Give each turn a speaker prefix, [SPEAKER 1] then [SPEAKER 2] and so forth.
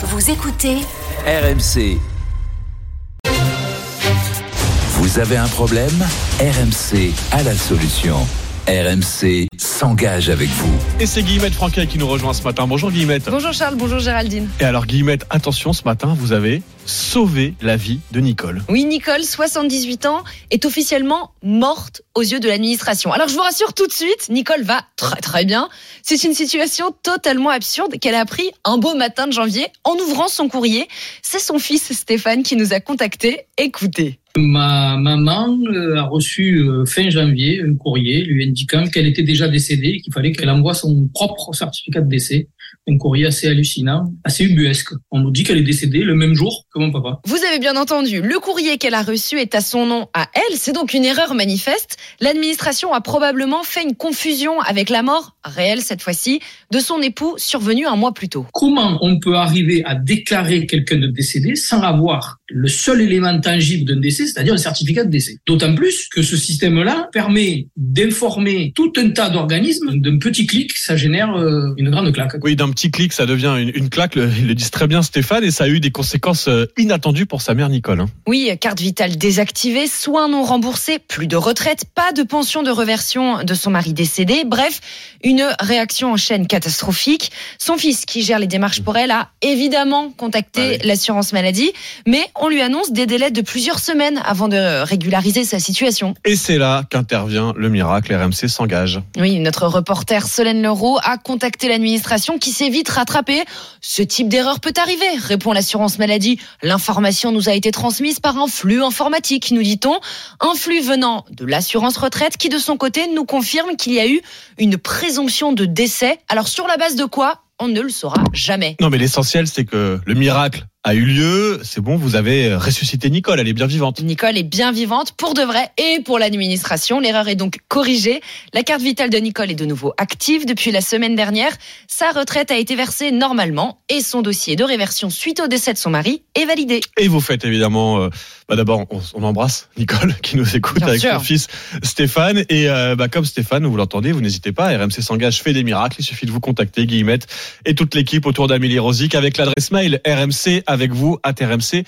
[SPEAKER 1] Vous écoutez
[SPEAKER 2] RMC. Vous avez un problème? RMC a la solution. RMC s'engage avec vous.
[SPEAKER 3] Et c'est Guillemette Franquet qui nous rejoint ce matin. Bonjour Guillemette.
[SPEAKER 4] Bonjour Charles, bonjour Géraldine.
[SPEAKER 3] Et alors Guillemette, attention, ce matin, vous avez sauvé la vie de Nicole.
[SPEAKER 4] Oui, Nicole, 78 ans, est officiellement morte aux yeux de l'administration. Alors je vous rassure tout de suite, Nicole va très très bien. C'est une situation totalement absurde qu'elle a appris un beau matin de janvier en ouvrant son courrier. C'est son fils Stéphane qui nous a contactés. Écoutez.
[SPEAKER 5] Ma maman euh, a reçu euh, fin janvier un courrier lui indiquant qu'elle était déjà décédée et qu'il fallait qu'elle envoie son propre certificat de décès. Un courrier assez hallucinant, assez ubuesque. On nous dit qu'elle est décédée le même jour mon papa?
[SPEAKER 4] Vous avez bien entendu, le courrier qu'elle a reçu est à son nom à elle, c'est donc une erreur manifeste. L'administration a probablement fait une confusion avec la mort, réelle cette fois-ci, de son époux survenu un mois plus tôt.
[SPEAKER 5] Comment on peut arriver à déclarer quelqu'un de décédé sans avoir le seul élément tangible d'un décès, c'est-à-dire un certificat de décès? D'autant plus que ce système-là permet d'informer tout un tas d'organismes. D'un petit clic, ça génère euh, une grande claque.
[SPEAKER 3] Oui, d'un petit clic, ça devient une, une claque. Le, ils le disent très bien Stéphane et ça a eu des conséquences inattendues pour sa mère Nicole. hein.
[SPEAKER 4] Oui, carte vitale désactivée, soins non remboursés, plus de retraite, pas de pension de reversion de son mari décédé. Bref, une réaction en chaîne catastrophique. Son fils, qui gère les démarches pour elle, a évidemment contacté
[SPEAKER 3] Ah oui.
[SPEAKER 4] l'assurance maladie, mais on lui annonce des délais de plusieurs semaines avant de régulariser sa situation.
[SPEAKER 3] Et c'est là qu'intervient le miracle. RMC s'engage.
[SPEAKER 4] Oui, notre reporter Solène Leroux a contacté l'administration qui s'est vite rattrapée. Ce type d'erreur peut arriver, répond l'assurance maladie. L'information nous a été transmise par un flux informatique, nous dit-on. Un flux venant de l'assurance retraite qui, de son côté, nous confirme qu'il y a eu une présomption de décès. Alors, sur la base de quoi On ne le saura jamais.
[SPEAKER 3] Non, mais l'essentiel, c'est que le miracle a eu lieu. C'est bon, vous avez ressuscité Nicole. Elle est bien vivante.
[SPEAKER 4] Nicole est bien vivante pour de vrai et pour l'administration. L'erreur est donc corrigée. La carte vitale de Nicole est de nouveau active depuis la semaine dernière. Sa retraite a été versée normalement et son dossier de réversion suite au décès de son mari est validé.
[SPEAKER 3] Et vous faites évidemment, euh, bah d'abord, on, on embrasse Nicole qui nous écoute
[SPEAKER 4] Bien
[SPEAKER 3] avec
[SPEAKER 4] sûr.
[SPEAKER 3] son fils Stéphane. Et euh, bah, comme Stéphane, vous l'entendez, vous n'hésitez pas. RMC s'engage, fait des miracles. Il suffit de vous contacter, Guillemette, et toute l'équipe autour d'Amélie Rosic avec l'adresse mail rmc avec vous à rmc.fr.